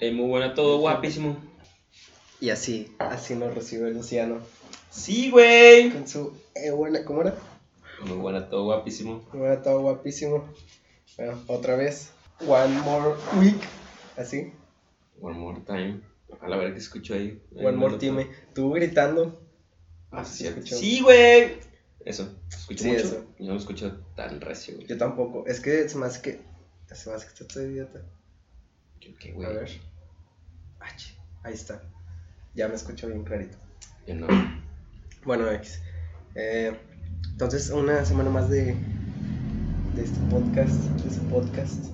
Eh, muy buena todo, guapísimo. Y así, así nos recibe Luciano. Sí, güey. Con su. Eh, buena, ¿Cómo era? Muy buena todo, guapísimo. Muy buena, todo guapísimo. Bueno, otra vez. One more week. Así. One more time. A la ver que escucho ahí. One more time. Tú gritando. Ah, sí. Sí, güey. Eso. ¿Escucho Sí, mucho? eso. Yo no lo escucho tan recio, güey. Yo tampoco. Es que se me hace que. Se me hace que estás idiota. Yo qué, A ver. Chi, Ahí está. Ya me escucho bien clarito. Yo no. Bueno, X. Eh, entonces, una semana más de, de este podcast, de podcast,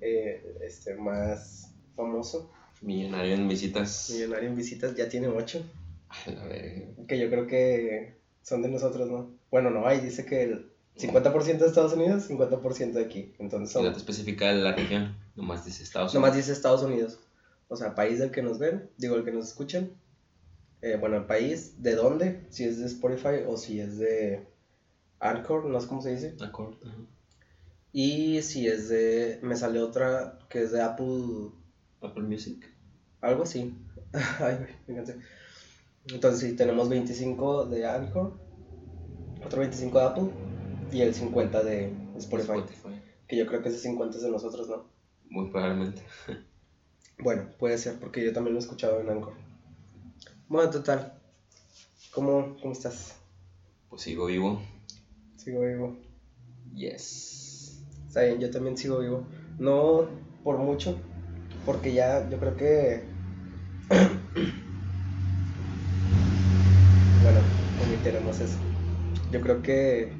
eh, este, más famoso, Millonario en visitas. Millonario en Visitas, ya tiene ocho, A la verga. que yo creo que son de nosotros, ¿no? Bueno, no, ahí dice que el 50% de Estados Unidos, 50% de aquí, entonces No son, te especifica la región. Nomás dice Estados nomás Unidos. dice Estados Unidos, o sea, país del que nos ven, digo, el que nos escuchan, eh, bueno, el país, de dónde, si es de Spotify o si es de Anchor, no sé cómo se dice. Acord, ajá. Y si es de. Me sale otra que es de Apple. Apple Music. Algo así. Ay, cansé. Entonces, sí, tenemos 25 de Anchor, otro 25 de Apple y el 50 de Spotify. Spotify. Que yo creo que ese 50 es de nosotros, ¿no? Muy probablemente. Bueno, puede ser porque yo también lo he escuchado en Anchor. Bueno, total. ¿Cómo, cómo estás? Pues sigo vivo. Sigo vivo. Yes. Está bien, yo también sigo vivo. No por mucho, porque ya yo creo que. bueno, omitiremos eso. Yo creo que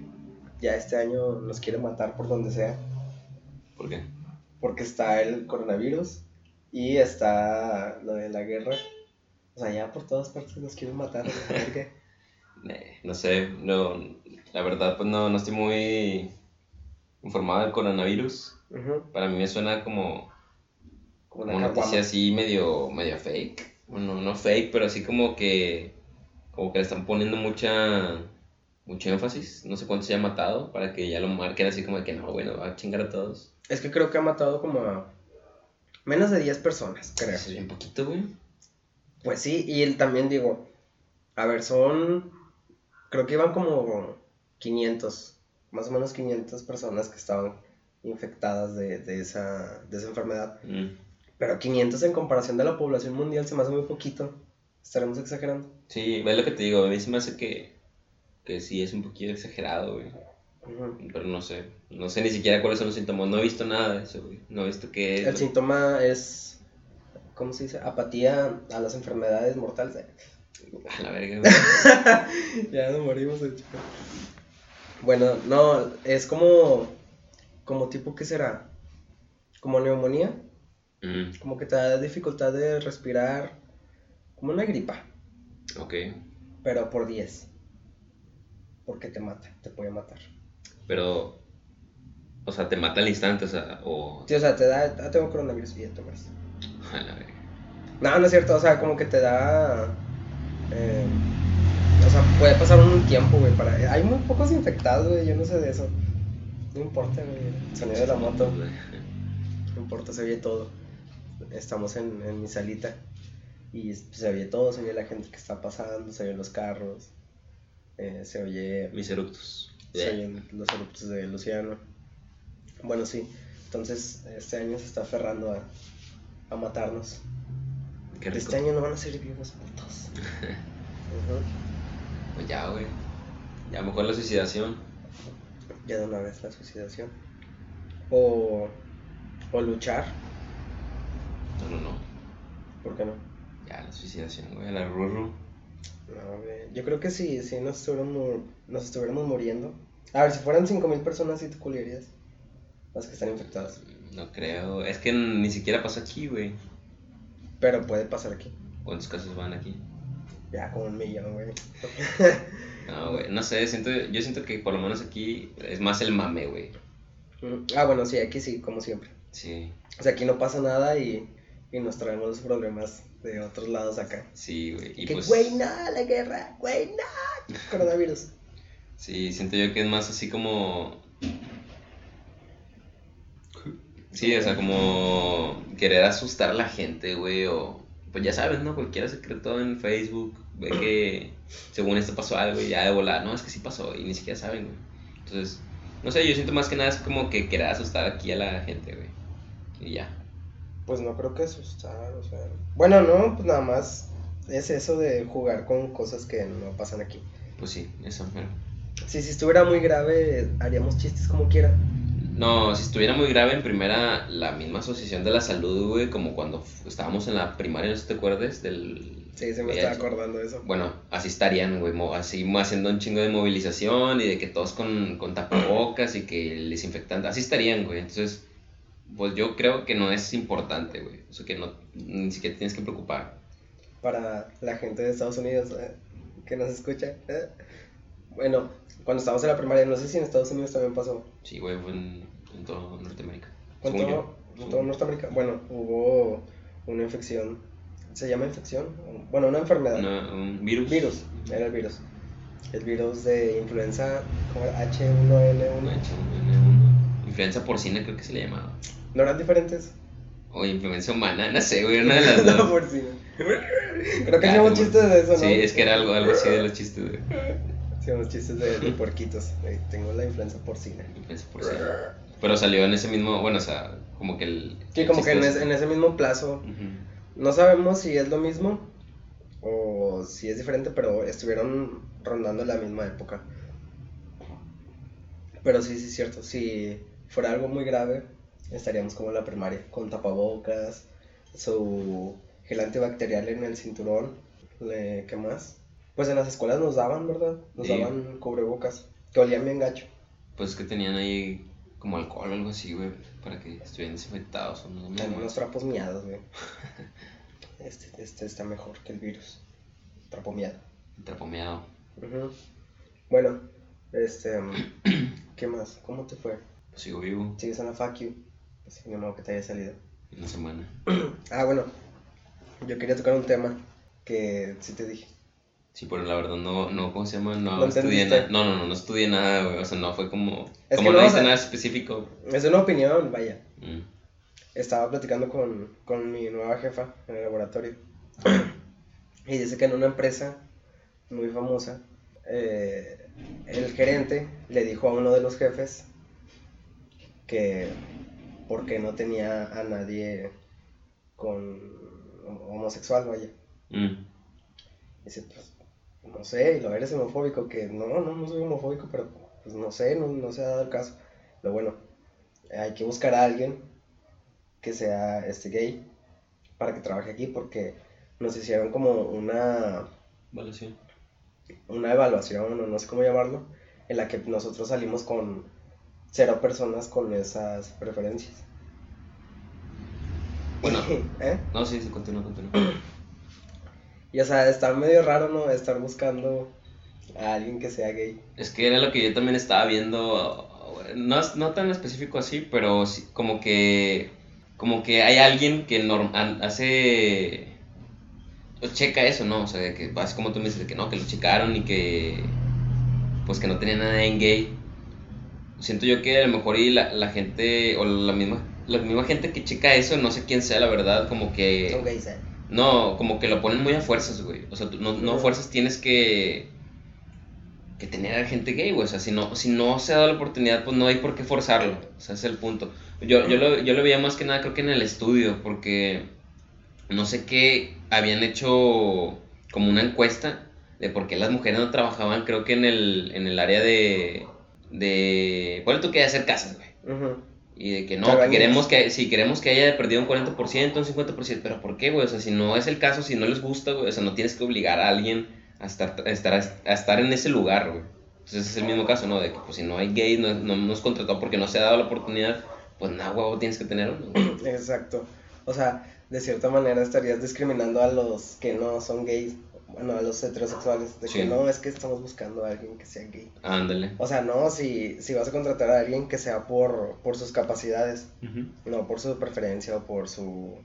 ya este año nos quiere matar por donde sea, ¿Por qué? Porque está el coronavirus y está lo de la guerra. O sea, ya por todas partes nos quieren matar. qué. Eh, no sé, no, la verdad pues no, no estoy muy informado del coronavirus. Para mí me suena como, Como como una noticia así medio, medio fake. Bueno, no fake, pero así como que, como que le están poniendo mucha, mucho énfasis. No sé cuánto se haya matado para que ya lo marquen así como de que no, bueno, va a chingar a todos. Es que creo que ha matado como a menos de 10 personas, creo. Eso es bien poquito, güey. Pues sí, y él también digo, a ver, son, creo que iban como 500, más o menos 500 personas que estaban infectadas de, de esa, de esa enfermedad. Mm. Pero 500 en comparación de la población mundial se me hace muy poquito. Estaremos exagerando. Sí, ves lo que te digo, a mí se me hace que, que sí es un poquito exagerado, güey. Pero no sé, no sé ni siquiera cuáles son los síntomas, no he visto nada de eso, güey. No he visto qué es. El síntoma es, ¿cómo se dice? Apatía a las enfermedades mortales. A la verga, güey. ya nos morimos de chico. Bueno, no, es como, como tipo, ¿qué será? Como neumonía. Mm, Como que te da dificultad de respirar, como una gripa, ok. pero por 10. Porque te mata, te puede matar. Pero, o sea, te mata al instante, o sea, o... Sí, o sea, te da, ah, tengo coronavirus y ya te mueres. A la verga. No, no es cierto, o sea, como que te da... eh, o sea, puede pasar un tiempo, güey, para... Hay muy pocos infectados, güey, yo no sé de eso. No importa, güey, el sonido de la moto, no importa, se oye todo. Estamos en, en mi salita y se oye todo, se oye la gente que está pasando, se oyen los carros, eh, se oye... Mis eructos. se oyen los eruptos de Luciano. Bueno, sí, entonces este año se está aferrando a, a matarnos. Qué rico. Este año no van a ser vivos putos. Pues ya, güey. Ya mejor la suicidación. Ya de una vez la suicidación. O, o luchar, No, no, no. ¿por qué no? Ya la suicidación, güey. La rurru. No, güey, Yo creo que sí, si nos estuviéramos, nos estuviéramos muriendo. A ver, si fueran 5.000 personas, sí te culiarías. Las que están infectadas. No creo. Es que ni siquiera pasa aquí, güey. Pero puede pasar aquí. ¿Cuántos casos van aquí? Ya como un millón, güey. No, güey. No sé, siento, yo siento que por lo menos aquí es más el mame, güey. Mm, Ah, bueno, sí, aquí sí, como siempre. Sí, O sea, aquí no pasa nada y, y nos traemos los problemas de otros lados acá. sí, güey. Y que, pues. güey, no, la guerra, güey, no, coronavirus. Sí, siento yo que es más así como. Sí, o sea, como querer asustar a la gente, güey, o pues ya sabes, ¿no? Cualquiera se cree todo en Facebook, ve que según esto pasó algo y ya de volar, no, es que sí pasó y ni siquiera saben, güey. Entonces, no sé, yo siento más que nada es como que querer asustar aquí a la gente, güey. Y ya. Pues no creo que asustar, o sea. Bueno, no, pues nada más es eso de jugar con cosas que no pasan aquí. Pues sí, eso, pero... Si, si estuviera muy grave, haríamos chistes como quiera. No, si estuviera muy grave, en primera, la misma asociación de la salud, güey, como cuando estábamos en la primaria, no sé si te acuerdas, del... Sí, se me VIH. estaba acordando de eso. Bueno, así estarían, güey, así haciendo un chingo de movilización y de que todos con, con tapabocas y que el desinfectante, así estarían, güey. Entonces, pues yo creo que no es importante, güey. O sea, que no, ni siquiera tienes que preocupar. Para la gente de Estados Unidos eh, que nos escucha. eh. Bueno, cuando estábamos en la primaria, no sé si en Estados Unidos también pasó. Sí, güey, fue en, en todo Norteamérica. Según todo, yo. Según todo. Norteamérica. Bueno, hubo una infección. ¿Se llama infección? Bueno, una enfermedad. Un virus. Virus, era el virus. El virus de influenza. Un H1N1. H1N1. Influenza porcina creo que se le llamaba. ¿No eran diferentes? O influenza humana, no sé, güey, una de las dos. por sí. Creo que Ah, hacíamos te- chistes de eso, ¿no? Sí, es que era algo, algo así de los chistes, güey. Hacíamos chistes de, de puerquitos. Eh, Tengo la influenza porcina. Influenza porcina. Pero salió en ese mismo, bueno, o sea, como que el... Sí, como que en ese, en ese mismo plazo. No sabemos si es lo mismo o si es diferente, pero estuvieron rondando la misma época. Pero sí, sí es cierto. Si fuera algo muy grave, estaríamos como en la primaria, con tapabocas, su gel antibacterial en el cinturón. le- ¿Qué más? Pues en las escuelas nos daban, ¿verdad? Nos Sí. daban cubrebocas, que olían bien gacho. Pues que tenían ahí como alcohol o algo así, güey, para que estuvieran desinfectados o no. Tenían no. unos trapos miados, güey. Este, este está mejor que el virus. Trapo miado. Trapomeado. Ujú. Bueno, este. ¿Qué más? ¿Cómo te fue? Sigo vivo. ¿Sigues en la fuck you? Así que modo que te haya salido. Una semana. Ah, bueno. Yo quería tocar un tema que sí te dije. Sí, pero la verdad no, no ¿cómo se llama? No, ¿No estudié nada. No, no, no, no estudié nada, güey. O sea, no fue como... Es como no no, hice nada específico. Es una opinión, vaya. Mm. Estaba platicando con, con mi nueva jefa en el laboratorio. y dice que en una empresa muy famosa, eh, el gerente le dijo a uno de los jefes que porque no tenía a nadie con homosexual, vaya. Mm. Dice, pues, no sé, y lo eres homofóbico, que no, no, no soy homofóbico, pero pues no sé, no, no se ha dado el caso. Pero bueno, hay que buscar a alguien que sea este gay para que trabaje aquí, porque nos hicieron como una, Evaluación. una evaluación, o no sé cómo llamarlo, en la que nosotros salimos con cero personas con esas preferencias. Bueno. ¿Eh? No, sí, sí, continúa, continúa. Y o sea, está medio raro, ¿no? Estar buscando a alguien que sea gay. Es que era lo que yo también estaba viendo, no, no tan específico así, pero sí, como que como que hay alguien que norm- an- hace checa eso, ¿no? O sea, que así como tú me dices que no, que lo checaron y que pues que no tenía nada en gay. Siento yo que a lo mejor y la, la gente o la misma la misma gente que checa eso, no sé quién sea la verdad, como que no, como que lo ponen muy a fuerzas, güey. O sea, tú no, no a fuerzas tienes que que tener a gente gay, güey. O sea, si no, si no se ha dado la oportunidad, pues no hay por qué forzarlo. O sea, ese es el punto. Yo, yo, lo, yo lo veía más que nada, creo que en el estudio, porque no sé qué habían hecho como una encuesta de por qué las mujeres no trabajaban, creo que en el, en el área de. De. ¿Cuál tú querías hacer casas, güey? Y de que no, que queremos que, si queremos que haya perdido un 40%, un 50%, pero ¿por qué, güey? O sea, si no es el caso, si no les gusta, güey, o sea, no tienes que obligar a alguien a estar, a estar, a estar en ese lugar, güey. Entonces es el mismo caso, ¿no? De que pues si no hay gays, no, no nos contratado porque no se ha dado la oportunidad, pues nada, huevo, tienes que tener uno. Exacto. O sea, de cierta manera estarías discriminando a los que no son gays, bueno, a los heterosexuales, de que no, es que estamos buscando a alguien que sea gay. Ándale. O sea, no, si, si vas a contratar a alguien que sea por, por sus capacidades, no por su preferencia o por su,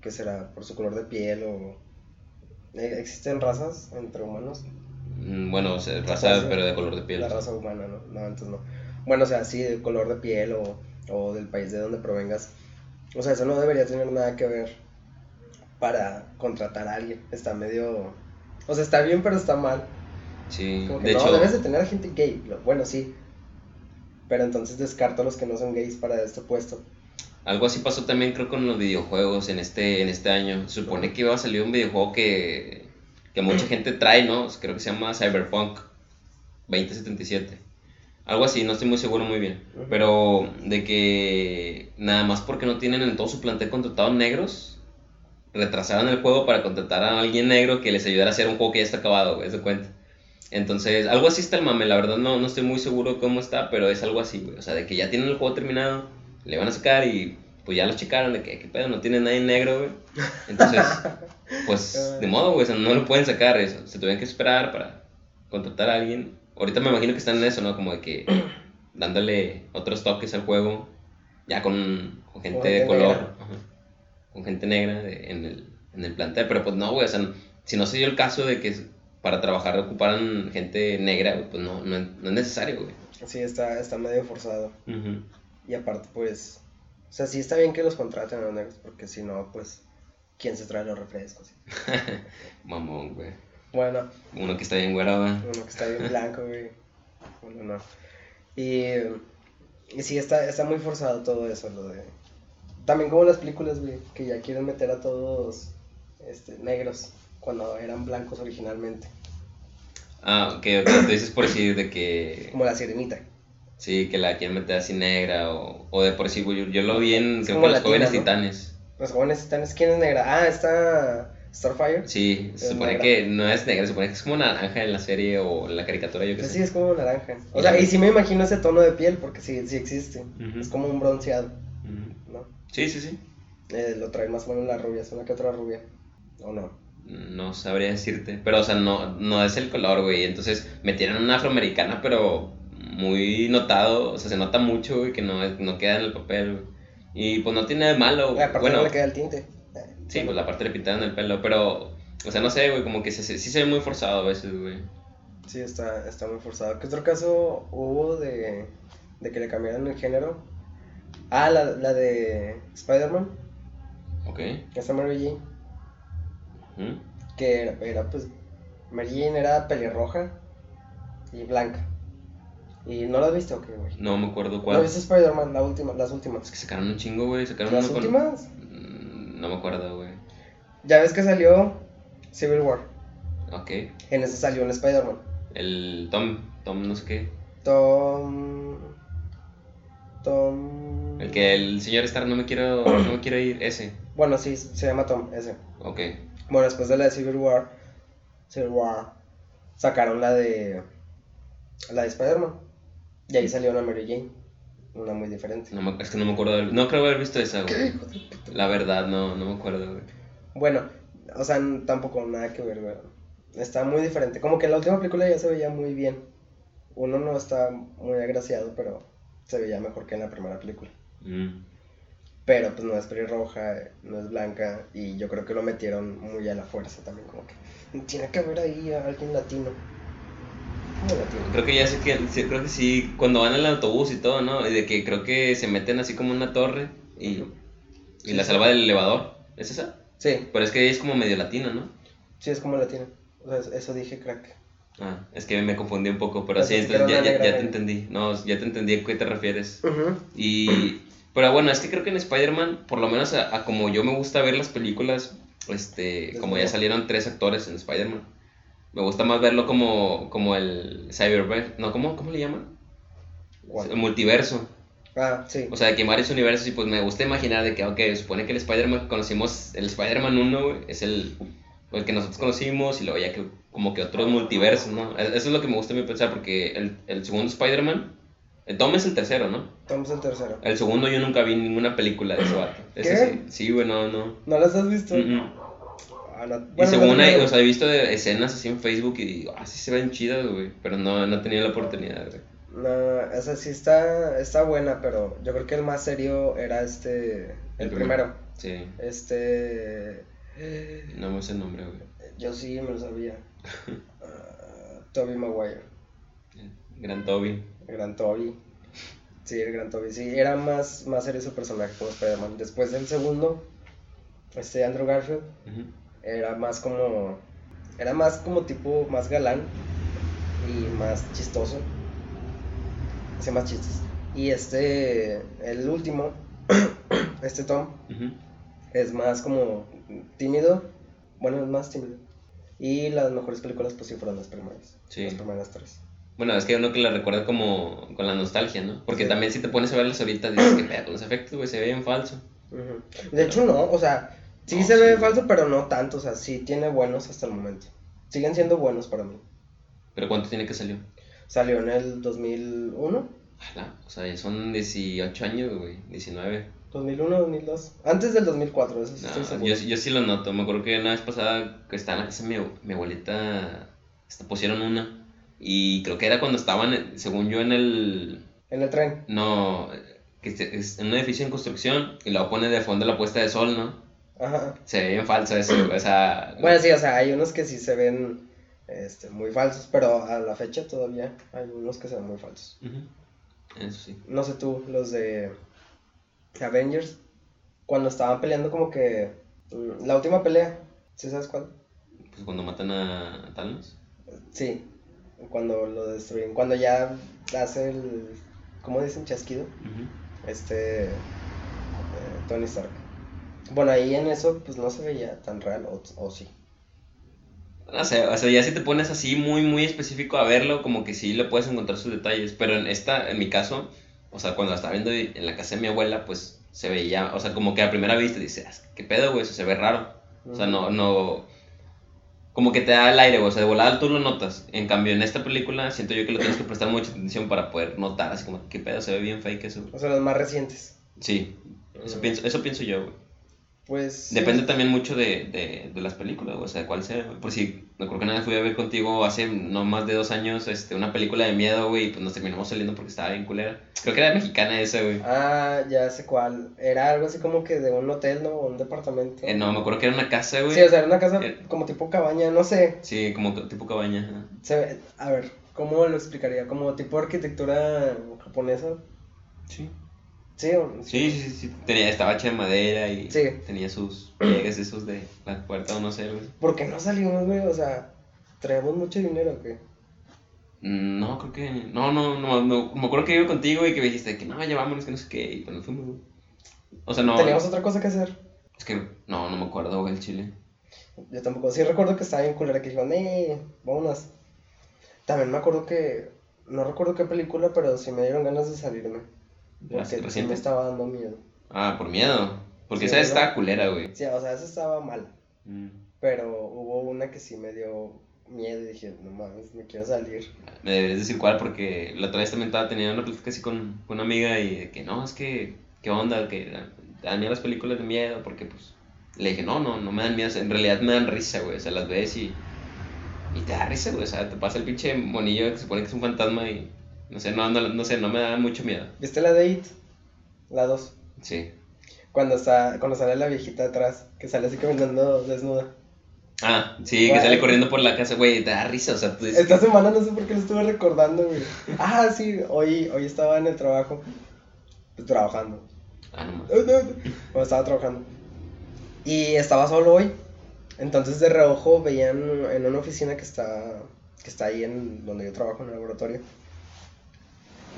¿qué será? Por su color de piel o... ¿E- ¿Existen razas entre humanos? Mm, Bueno, o sea, raza, pero de color de piel. La raza humana, ¿no? No, entonces no. Bueno, o sea, sí, de color de piel o, o del país de donde provengas. O sea, eso no debería tener nada que ver para contratar a alguien. Está medio... O sea, está bien, pero está mal. Sí, Como que de no, hecho, debes de tener a gente gay. Bueno, sí. Pero entonces descarto a los que no son gays para este puesto. algo así pasó también creo con los videojuegos en este, en este año. Supone que iba a salir un videojuego que, que mucha gente trae, ¿no? Creo que se llama Cyberpunk 2077. Algo así, no estoy muy seguro muy bien. Pero de que nada más porque no tienen en todo su plantel contratados negros, retrasaron el juego para contratar a alguien negro que les ayudara a hacer un juego que ya está acabado, güey, de cuenta. Entonces, algo así está el mame, la verdad no, no estoy muy seguro de cómo está, pero es algo así, güey. O sea, de que ya tienen el juego terminado, le van a sacar y pues ya lo checaron de que, ¿qué pedo? No tiene nadie negro, güey. Entonces, pues de modo, güey, o sea, no lo pueden sacar, eso. se tuvieron que esperar para contratar a alguien. Ahorita me imagino que están en eso, ¿no? Como de que dándole otros toques al juego, ya con, con gente de color, con gente negra de- en, el, en el plantel. Pero pues no, güey, o sea, si no se dio el caso de que para trabajar ocuparan gente negra, güey, pues no, no, no es necesario, güey. Sí, está, está medio forzado. Y aparte, pues... O sea, sí está bien que los contraten a los negros, porque si no, pues... ¿Quién se trae los refrescos? Mamón, güey. Bueno, Uno que está bien güerado, ¿verdad? uno que está bien blanco, güey. Uno no. Y, y sí, está, está muy forzado todo eso, lo de... También como las películas, güey, que ya quieren meter a todos este, negros cuando eran blancos originalmente. Ah, ok, ok, tú dices por decir de que... Como la sirenita. Sí, que la quieren meter así negra o, o de por sí, güey. Yo, yo lo vi en creo que los jóvenes ¿no? titanes. Los jóvenes titanes, ¿quién es negra? Ah, está Starfire. Sí, se supone negra. que no es negra, se supone que es como naranja en la serie o en la caricatura, yo qué Pues sé. sí, es como naranja. O sea, y sí me imagino ese tono de piel, porque sí, sí existe. Ujú. Es como un bronceado. Sí, sí, sí. Eh, lo traen más o menos las rubias, una que otra rubia. ¿O no? No sabría decirte. Pero, o sea, no, no es el color, güey. Entonces metieron una afroamericana, pero muy notado. O sea, se nota mucho, güey, que no, es- no queda en el papel, güey. Y pues no tiene de malo. Y aparte bueno, no le queda el tinte. Eh, sí, pues la parte le pintaron el pelo. Pero, o sea, no sé, güey, como que se, se- sí se ve muy forzado a veces, güey. Sí, está, está muy forzado. ¿Qué otro caso hubo de, de que le cambiaran el género? Ah, la, la de Spider-Man, Ok. esta Mary Jane, que era, era, pues, Mary Jane era pelirroja y blanca. ¿Y no la has visto o qué, güey? No me acuerdo ¿No cuál. viste Spider-Man, la última, las Es últimas? que sacaron un chingo, güey. Sacaron ¿Las uno con- últimas? Mm, No me acuerdo, güey. Ya ves que salió Civil War. Ok. En ese salió un Spider-Man. El Tom, Tom no sé qué. Tom... Tom... El que el señor Star no me quiero, no me quiero ir, ese. Bueno, sí, se llama Tom, ese. Ok. Bueno, después de la de Civil War, Civil War, sacaron la de la de Spider-Man. Y ahí salió una Mary Jane, una muy diferente. No me- es que no me acuerdo. de- no creo haber visto esa, ¿Qué güey. La verdad, no, no me acuerdo, güey. Bueno, o sea, n- tampoco nada que ver, güey. Está muy diferente. Como que la última película ya se veía muy bien. Uno no está muy agraciado, pero se veía mejor que en la primera película. Mm. Pero pues no es pelirroja, no es blanca, y yo creo que lo metieron muy a la fuerza también, como que tiene que haber ahí a alguien latino. ¿Cómo latino? Creo que ya sé que, creo que sí, cuando van el autobús y todo, ¿no? Y de que creo que se meten así como una torre y, y la salva del elevador. ¿Es esa? Sí, Pero es que es como medio latina, ¿no? sí es como latino. O sea, eso dije crack. Ah, es que me confundí un poco, pero Pensé sí, que era entonces ya, ya, ya te entendí. No, ya te entendí a qué te refieres. Y, pero bueno, es que creo que en Spider-Man, por lo menos a, a como yo me gusta ver las películas, este, como ya salieron tres actores en Spider-Man, me gusta más verlo como, como el Cyberverse, no, ¿cómo, ¿cómo le llaman? El multiverso. Ah, sí. O sea, de que varios universos y pues me gusta imaginar de que, ok, supone que el Spider-Man que conocimos, el Spider-Man 1, güey, es el, el que nosotros conocimos y luego ya que como que otros multiversos, ¿no? Eso es lo que me gusta a mí pensar porque el, el segundo Spider-Man, el Tom es el tercero, ¿no? Vamos al tercero. El segundo yo nunca vi ninguna película de ese vato. Ese ¿Qué? sí, sí, güey, no, no. ¿No las has visto? Mm, mm. Y según hay, o sea, he visto de escenas así en Facebook y digo, ah, sí se ven chidas, güey. Pero no, no he tenido la oportunidad, güey. No, esa sí está, está buena, pero yo creo que el más serio era este, el, El primero. Sí, Este, no me sé el nombre, güey. yo sí me lo sabía. Ah, Toby Maguire, Gran Toby. Gran Toby. Sí, el gran Toby, sí, era más, más serio su personaje como Spider-Man. Después del segundo, este Andrew Garfield, era más como, era más como tipo, más galán y más chistoso. Hacía más chistes. Y este, el último, este Tom, es más como tímido. Bueno, es más tímido. Y las mejores películas, pues sí, fueron las primeras. Sí. Las primeras tres. Bueno, es que uno que la recuerda como con la nostalgia, ¿no? Porque Sí. también si te pones a verlas ahorita, dices que pedo, los efectos, güey, se ve bien falso. De hecho, no, o sea, sí No, se sí, ve falso, pero no tanto. O sea, sí tiene buenos hasta el momento. Siguen siendo buenos para mí. Pero ¿cuánto tiene que salió? Salió en el 2001, Ojalá, o sea, ya son 18 años, güey, 19. 2001, 2002. Antes del 2004, eso sí No, estoy seguro. yo, yo sí lo noto. Me acuerdo que una vez pasada que estaba en la casa de mi, mi abuelita, hasta pusieron una. Y creo que era cuando estaban, según yo, en el. En el tren. No, que es en un edificio en construcción y luego pone de fondo la puesta de sol, ¿no? Ajá. Se ve bien falso eso, o sea. Bueno, sí, o sea, hay unos que sí se ven este, muy falsos, pero a la fecha todavía hay unos que se ven muy falsos. Ujú, Eso sí. No sé tú, los de Avengers, cuando estaban peleando como que mm, la última pelea, ¿sí sabes cuál? Pues cuando matan a Thanos. Sí, cuando lo destruyen, cuando ya hace el, ¿cómo dicen? Chasquido, este eh, Tony Stark. Bueno, ahí en eso pues no se veía tan real, o, o sí. No sé, o sea, ya si te pones así muy, muy específico a verlo, como que sí le puedes encontrar sus detalles. Pero en esta, en mi caso, o sea, cuando la estaba viendo en la casa de mi abuela, pues se veía, o sea, como que a primera vista dices, ¿qué pedo, güey? Eso se ve raro. O sea, no, no. Como que te da el aire. O sea, de volada tú lo notas. En cambio, en esta película, siento yo que le tienes que prestar mucha atención para poder notar, así como, ¿qué pedo? Se ve bien fake eso. O sea, los más recientes. Sí, eso pienso, eso pienso yo, güey. Pues sí. Depende también mucho de, de, de las películas, güey, o sea, de cuál sea. Por si, me acuerdo que una vez fui a ver contigo hace no más de dos años este, una película de miedo, güey, y pues nos terminamos saliendo porque estaba bien culera. Creo que era mexicana esa, güey. Ah, ya sé cuál. Era algo así como que de un hotel, ¿no? O un departamento. Eh, no, me acuerdo que era una casa, güey. Sí, o sea, era una casa Eh. como tipo cabaña, no sé. Sí, como tipo cabaña. Se ve- a ver, ¿cómo lo explicaría? Como tipo arquitectura japonesa. Sí. Sí, Sí, sí, sí. Tenía, estaba hecha de madera y Sí. tenía sus pliegues esos de la puerta o no sé, güey. ¿Por qué no salimos, güey? O sea, traemos mucho dinero, ¿o ¿qué? Mm, No, creo que. No, no, no, no. Me acuerdo que iba contigo y que me dijiste que no, ya vámonos, que no sé qué. Y pues nos fuimos, güey. O sea, no. Teníamos otra cosa que hacer. Es que no, no me acuerdo, güey, el chile. Yo tampoco. Sí recuerdo que estaba bien culera que dijeron, eh, vámonos. También me acuerdo que, no recuerdo qué película, pero sí me dieron ganas de salirme. Porque ¿Así sí reciente? me estaba dando miedo. Ah, por miedo. Porque Sí, esa ¿no? estaba culera, güey. Sí, o sea, esa estaba mal. Mm. Pero hubo una que sí me dio miedo y dije, no mames, me quiero salir. Me deberías decir cuál, porque la otra vez también estaba teniendo una plática así con, con una amiga y de que no, es que, ¿qué onda? Que dan miedo las películas de miedo, porque pues. Le dije, no, no, no me dan miedo, en realidad me dan risa, güey. O sea, las ves y. Y te da risa, güey. O sea, te pasa el pinche monillo que se supone que es un fantasma y. No sé, no, no, no sé, no me da mucho miedo. ¿Viste la de It? La 2. Sí. Cuando, está, cuando sale la viejita atrás, que sale así caminando desnuda. Ah, sí, que sale corriendo por la casa, güey, da risa, o sea, tú dices. Esta semana no sé por qué lo estuve recordando, güey. Ah, sí, hoy, hoy estaba en el trabajo. Pues, trabajando. Ah, no. Cuando estaba trabajando. Y estaba solo hoy. Entonces de reojo veían en una oficina que está, que está ahí en donde yo trabajo, en el laboratorio.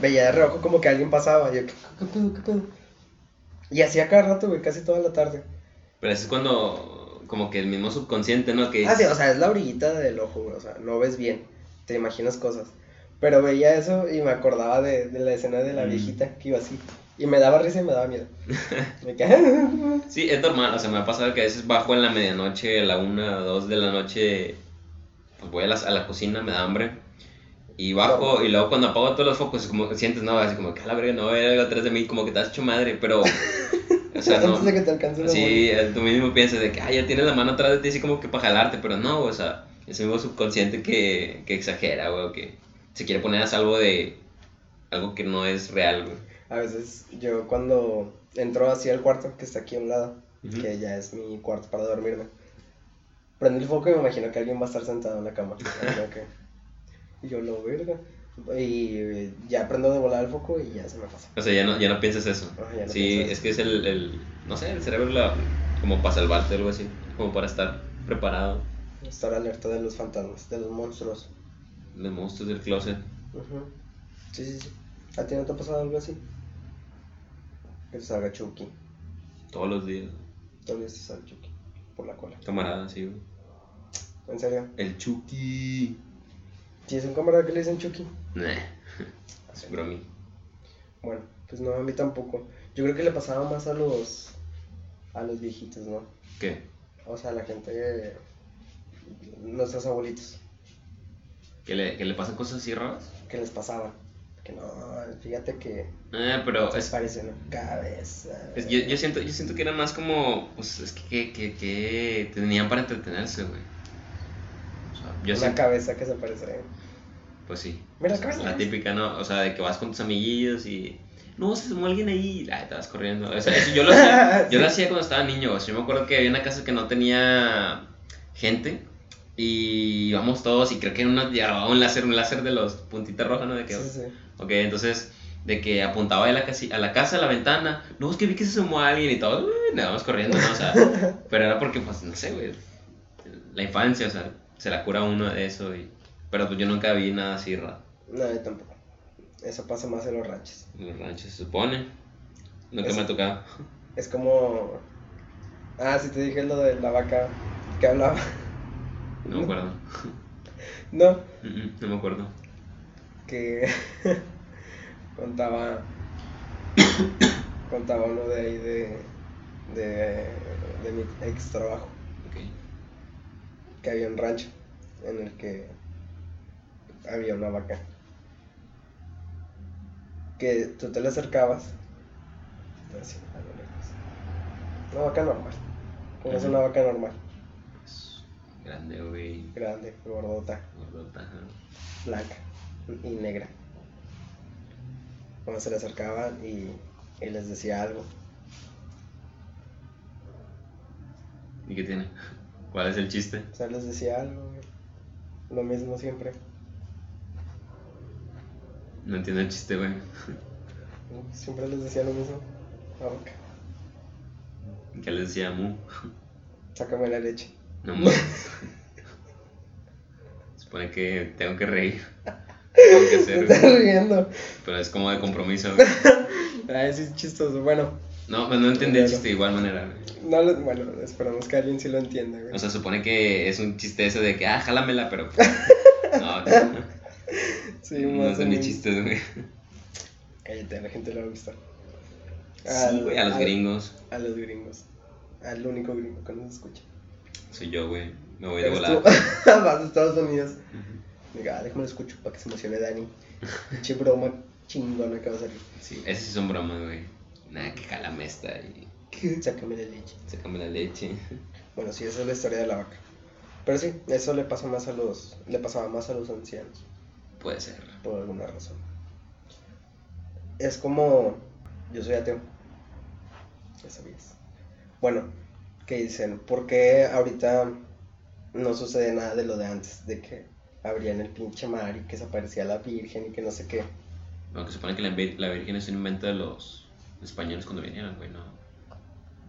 Veía de reojo como que alguien pasaba. Y yo, ¿qué, qué pedo, qué pedo? Y hacía cada rato, güey, casi toda la tarde. Pero eso es cuando, como que el mismo subconsciente, ¿no? Que Ah, sí, o sea, es la orillita del ojo, güey. O sea, no ves bien. Te imaginas cosas. Pero veía eso y me acordaba de, de la escena de la Mm. viejita que iba así. Y me daba risa y me daba miedo. Me Sí, es normal, o sea, me ha pasado que a veces bajo en la medianoche, a la una dos de la noche, pues voy a la cocina, me da hambre, y bajo, y luego cuando apago todos los focos, como sientes, no, así como que a la verga, no va a haber algo atrás de mí, como que te has hecho madre, pero, o sea, no, Antes de que te alcance la sí, eh, tú mismo piensas de que, ah, ya tienes la mano atrás de ti, así como que para jalarte, pero no, o sea, ese mismo subconsciente que, que exagera, güey, o que se quiere poner a salvo de algo que no es real, güey. A veces yo cuando entro así al cuarto que está aquí a un lado, que ya es mi cuarto para dormirme, prendo el foco y me imagino que alguien va a estar sentado en la cama. Que- Y yo lo verga. Y ya aprendo de volar el foco y ya se me pasa. O sea, ya no, ya no piensas eso. No sí, pienso eso. es que es el, el, no sé, el cerebro la, como para salvarte o algo así, como para estar preparado. Estar alerta de los fantasmas, de los monstruos. Los monstruos del closet. Ujú. Sí, sí, sí. ¿A ti no te ha pasado algo así? Que salga Chucky. Todos los días. Todavía te sale Chucky. Por la cola. Camarada, sí, güey. ¿En serio? El Chucky. ¿Sí es un camarada que le dicen Chucky? Nah. Es bromi. Bueno, pues no, a mí tampoco. Yo creo que le pasaba más a los. a los viejitos, ¿no? ¿Qué? O sea, a la gente. nuestros abuelitos. ¿Que le, que le pasan cosas así raras? que les pasaban. Que no, fíjate que Eh, pero es, parece una cabeza. es- yo, yo siento, yo siento que era más como, pues es que, que, que, que tenían para entretenerse, güey. Yo una siento, cabeza que se parece. pues sí. Mira, sea, cabeza. la típica, ¿no? O sea, de que vas con tus amiguillos y... No, se asomó alguien ahí ay, te vas corriendo. O sea, eso yo lo hacía, yo lo hacía cuando estaba niño. O sea, yo me acuerdo que había una casa que no tenía gente y íbamos todos y creo que una llevaba un láser, un láser de los puntitas rojas, ¿no? De que, Sí, sí. Ok, entonces, de que apuntaba a la, casi, a la casa, a la ventana, no, es que vi que se asomó alguien y todo, nos vamos corriendo, ¿no? O sea, pero era porque, pues, no sé, güey, la infancia, o sea, se la cura uno de eso, y, pero pues yo nunca vi nada así raro. No, yo tampoco. Eso pasa más en los ranchos. En los ranchos, se supone. Nunca Eso. me ha tocado. Es como. Ah, sí te dije lo de la vaca que hablaba. No me acuerdo. No, mm, No me acuerdo. que contaba. contaba uno de ahí de. de. de mi ex trabajo. Que había un rancho en el que había una vaca. Que tú te le acercabas, así, a lo lejos. Una vaca normal. Como es una vaca normal, Pues, grande, güey. grande, gordota, Gordota, ajá. blanca y negra. Cuando se le acercaban y, y les decía algo. ¿Y qué tiene? ¿Cuál es el chiste? O sea, les decía algo, güey. Lo mismo siempre. No entiendo el chiste, güey. Siempre les decía lo mismo. La vaca. ¿Qué les decía Mu? Sácame la leche. No mames. Supone que tengo que reír. Tengo que hacer, estás riendo. Pero es como de compromiso, sí, es chistoso. Bueno, No, pues no entendí el chiste de igual manera, güey. no, lo- bueno, esperamos que alguien sí lo entienda, güey. O sea, supone que es un chiste ese de que, ah, jálamela, pero. No, no, sí, no más o entendí menos. chistes, güey. Cállate, a la gente le va a gustar. Sí, güey, a los al- gringos. A los gringos. Al único gringo que nos escucha. Soy yo, güey. Me voy de volada. Vas a Estados Unidos. Diga, ah, déjame lo escucho para que se emocione Dani. Pinche broma chingona que va a salir. Sí, esas sí son bromas, güey. Nada, que jálame esta y Sácame la leche. sácame la leche. Bueno, sí, esa es la historia de la vaca. Pero sí, eso le pasa más a los, le pasaba más a los ancianos, Puede ser. por alguna razón. Es como, yo soy ateo. Ya sabías. Bueno, que dicen, ¿por qué ahorita no sucede nada de lo de antes? De que abrían el pinche mar y que se aparecía la Virgen y que no sé qué. Aunque supone que la, vir- la Virgen es un invento de los españoles cuando vinieron, güey, no.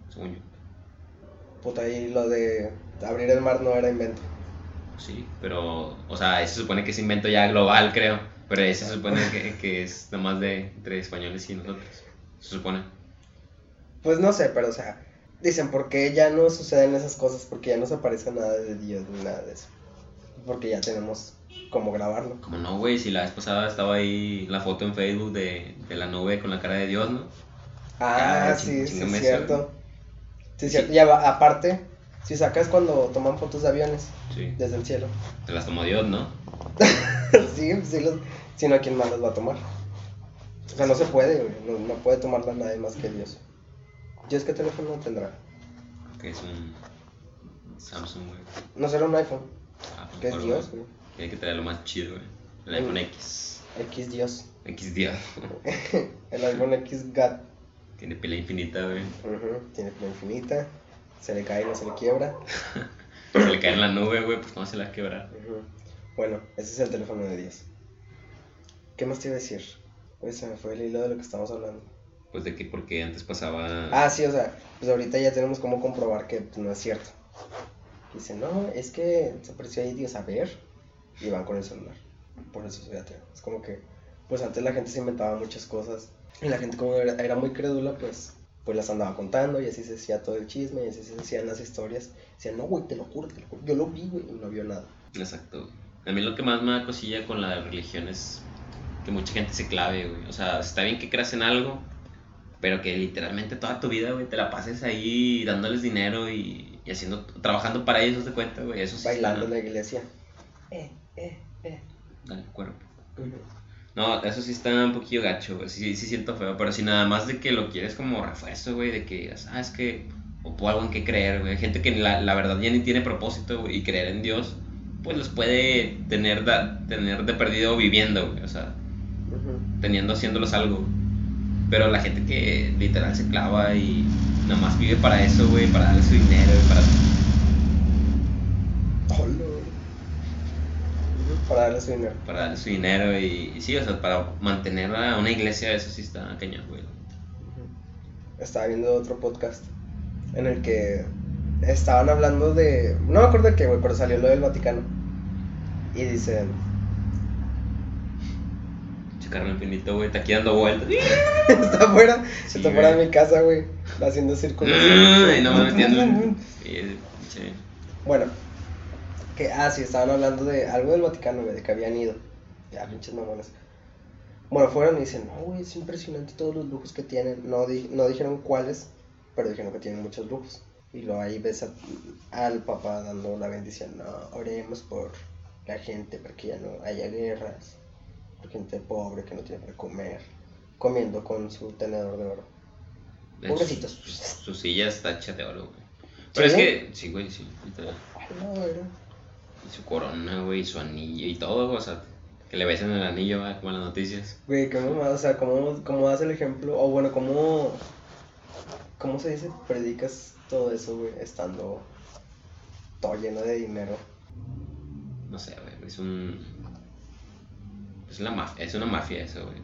Según yo. Puta, y lo de abrir el mar no era invento. Sí, pero, o sea, ese se supone que es invento ya global, creo. Pero ese se supone que, que es nomás de entre españoles y nosotros. Se supone. Pues no sé, pero o sea, dicen, ¿por qué ya no suceden esas cosas? Porque ya no se aparece nada de Dios ni nada de eso. Porque ya tenemos cómo grabarlo. Como no, güey, si la vez pasada estaba ahí la foto en Facebook de, de la nube con la cara de Dios, ¿no? Ah, Ah, sí, sí, es cierto. Sí, es cierto. Aparte, si sacas cuando toman fotos de aviones Sí. desde el cielo. Se las tomó Dios, ¿no? sí, sí, los, si no, ¿quién más las va a tomar? O sea, no se puede, no, no puede tomarlas nadie más que Dios. Dios, ¿qué teléfono tendrá? Que es un Samsung, güey. No será un iPhone, Ah, que es Dios, güey. Tiene que traer lo más chido, güey. El Mm. iPhone X. X Dios. X Dios. el iPhone X God. Tiene pila infinita, güey. Ujú, Tiene pila infinita. Se le cae y no se le quiebra. Se le cae en la nube, güey, pues no se la va a quebrar. Ujú. Bueno, ese es el teléfono de Dios. ¿Qué más te iba a decir? Pues se me fue el hilo de lo que estamos hablando. Pues de que porque antes pasaba... Ah, sí, o sea, pues ahorita ya tenemos cómo comprobar que pues, no es cierto. Dicen, no, es que se apareció ahí Dios a ver y van con el celular. Por eso ateo. Es como que, pues antes la gente se inventaba muchas cosas y la gente como era, era muy crédula, pues pues las andaba contando y así se decía todo el chisme y así se decían las historias. Decían, no, güey, te lo juro, te lo juro. Yo lo vi, güey, y no vio nada. Exacto. A mí lo que más me da cosilla con la religión es que mucha gente se clave, güey. O sea, está bien que creas en algo, pero que literalmente toda tu vida, güey, te la pases ahí dándoles dinero y, y haciendo, trabajando para ellos, de cuenta, güey. Eso sí Bailando está- en la iglesia. Eh, eh, eh. Dale, cuerpo. No, eso sí está un poquillo gacho, güey. Sí, sí siento feo. Pero si nada más de que lo quieres como refuerzo, güey, de que digas, ah, es que ocupo algo en que creer, güey. Gente que la, la verdad ya ni tiene propósito, güey, y creer en Dios, pues los puede tener, da- tener de perdido viviendo, güey. O sea, teniendo, haciéndolos algo. Pero la gente que literal se clava y nada más vive para eso, güey, para darle su dinero, y para... Para darle su dinero. para darle su dinero y, y sí, o sea, para mantener a una iglesia, eso sí está cañón, güey. Estaba viendo otro podcast en el que estaban hablando de. No me acuerdo de qué, güey, pero salió lo del Vaticano. Y dicen. Checar el infinito, güey, está aquí dando vueltas. está afuera, Sí, está fuera de mi casa, güey. Haciendo círculos. Ay, no me sí. Bueno, que, ah, sí, estaban hablando de algo del Vaticano, güey, de que habían ido. Ya, pinches mamones. Bueno, fueron y dicen, no, güey, es impresionante todos los lujos que tienen. No, di- no dijeron cuáles, pero dijeron que tienen muchos lujos. Y luego ahí ves a- al papá dando la bendición. No, oremos por la gente, para que ya no haya guerras. Por gente pobre que no tiene para comer. Comiendo con su tenedor de oro. Pobrecitos. Su, su silla está hecha de oro, güey. Pero ¿Sí? es que, sí, güey, sí. Ay, no, güey. Y su corona, güey, y su anillo y todo, o sea, que le besan el anillo, güey, como en las noticias. Güey, qué mamada, o sea, ¿cómo, cómo das el ejemplo? O bueno, ¿cómo, ¿cómo se dice? Predicas todo eso, güey, estando todo lleno de dinero. No sé, güey, es un. Es una mafia, es una mafia eso, güey.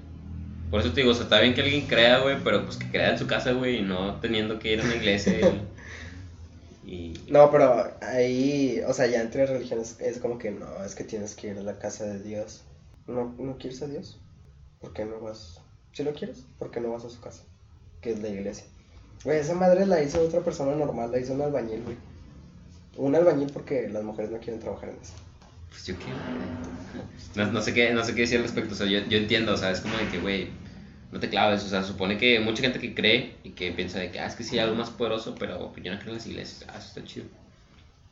Por eso te digo, o sea, está bien que alguien crea, güey, pero pues que crea en su casa, güey, y no teniendo que ir a una iglesia y. y- No, pero ahí, o sea, ya entre religiones es como que no, es que tienes que ir a la casa de Dios. ¿No, no quieres a Dios? ¿Por qué no vas? Si lo quieres, ¿por qué no vas a su casa? Que es la iglesia. Güey, esa madre la hizo otra persona normal, la hizo un albañil, güey. Un albañil porque las mujeres no quieren trabajar en eso. Pues yo qué, no, no sé qué, no sé qué decir al respecto, o sea, yo, yo entiendo, o sea, es como de que, güey, no te claves, o sea, supone que mucha gente que cree y que piensa de que, ah, es que sí hay algo más poderoso, pero yo no creo en las iglesias, ah, eso está chido.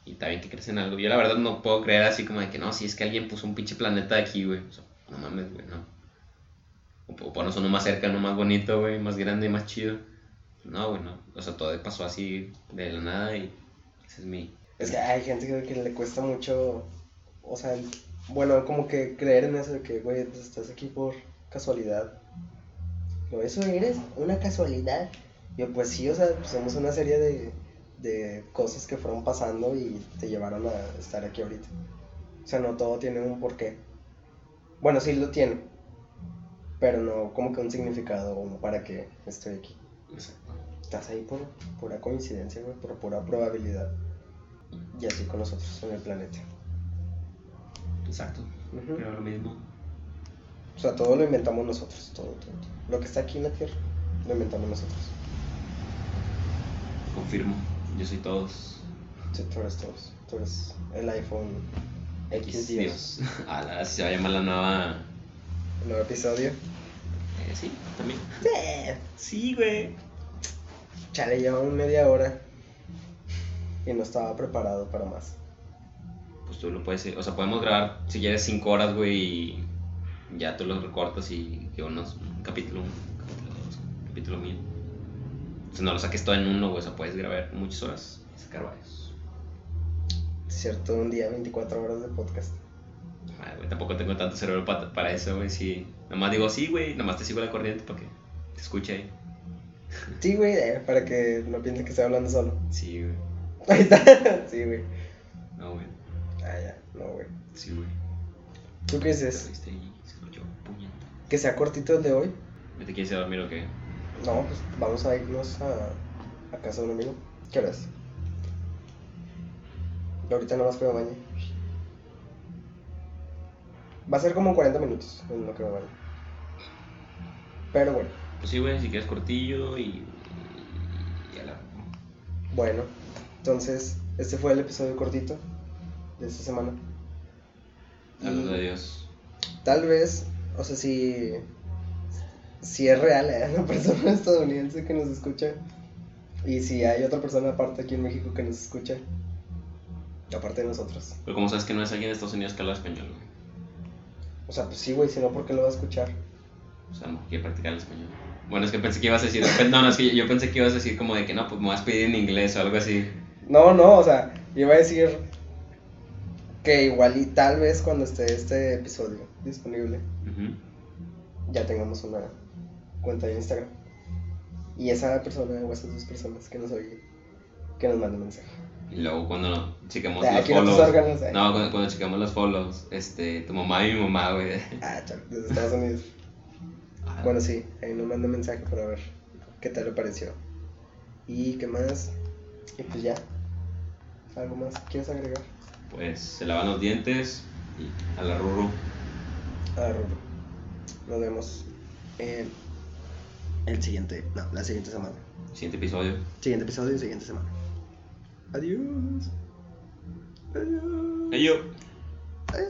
Y está que crees en algo. Yo la verdad no puedo creer así como de que no, si es que alguien puso un pinche planeta aquí, güey. O sea, no mames, güey, no. O, o ponos uno más cerca, uno más bonito, güey, más grande, más chido. No, güey, no. O sea, todo pasó así de la nada y ese es mi... Es que hay gente que, que le cuesta mucho, o sea, bueno, como que creer en eso de que, güey, pues estás aquí por casualidad. Eso eres una casualidad. Yo, pues sí, o sea, pues somos una serie de, de cosas que fueron pasando y te llevaron a estar aquí ahorita. O sea, no todo tiene un porqué. Bueno, sí lo tiene, pero no como que un significado como para que estoy aquí. Exacto. Estás ahí por pura coincidencia, güey, por pura probabilidad. Y así con nosotros en el planeta. Exacto. Pero lo mismo. O sea, todo lo inventamos nosotros, todo, todo, todo. Lo que está aquí en la Tierra, lo inventamos nosotros. Confirmo. Yo soy todos. Sí, tú eres todos. Tú eres el iPhone X Dios. Dios. A la, así se va a llamar la nueva. Nuevo episodio. Eh, sí, también. Sí. Sí, güey. Chale, llevamos media hora. Y no estaba preparado para más. Pues tú lo puedes. O sea, podemos grabar si quieres 5 horas, güey, y ya tú los recortas y que unos. Un capítulo, un capítulo dos, un capítulo mil. O sea, no lo saques todo en uno, güey. O sea, puedes grabar muchas horas y sacar varios. Cierto, un día 24 horas de podcast. Ay, güey, tampoco tengo tanto cerebro pa- para eso, güey. Sí. Nomás digo, sí, güey. Nomás te sigo la corriente para que te escuche ahí. Sí, güey, eh, para que no piensen que estoy hablando solo. Sí, güey. Ahí está. Sí, güey. No, güey. Ah, ya, no, güey. Sí, güey. ¿Tú qué dices? viste ahí, se escuchó puñeta. Que sea cortito el de hoy. ¿Te quieres ir a dormir o qué? No, pues vamos a irnos a, a casa de un amigo. ¿Qué hora es? Ahorita no más que me bañe. Va a ser como 40 minutos en lo que me bañe. Pero bueno, Pues sí, güey, si quieres cortillo y. y a la. bueno. Entonces, este fue el episodio cortito de esta semana. Hablando de Dios. Tal vez, o sea, si, si es real, ¿eh? una persona estadounidense que nos escucha. Y si hay otra persona aparte aquí en México que nos escucha. Aparte de nosotros. Pero como sabes que no es alguien de Estados Unidos que habla español, güey. O sea, pues sí, güey, si no, ¿por qué lo va a escuchar? O sea, no quiere practicar el español. Bueno, es que pensé que ibas a decir. No, no, es que yo pensé que ibas a decir como de que no, pues me vas a pedir en inglés o algo así. No, no, o sea, iba a decir que igual y tal vez cuando esté este episodio disponible ya tengamos una cuenta de Instagram. Y esa persona o esas dos personas que nos oye, que nos mande mensaje. Y luego cuando chequemos los follows. órganos, eh. No, cuando, cuando chequemos los follows, este, tu mamá y mi mamá, güey. Ah, chao, desde Estados Unidos. Ah, Bueno, sí, ahí nos manda mensaje para ver qué tal le pareció. ¿Y qué más? Y pues ya. ¿Algo más quieres agregar? Pues se lavan los dientes y a la ruru. Ah, Ruru. Nos vemos en el siguiente, no, la siguiente semana. Siguiente episodio. Siguiente episodio y siguiente semana. Adiós. Adiós. Yo.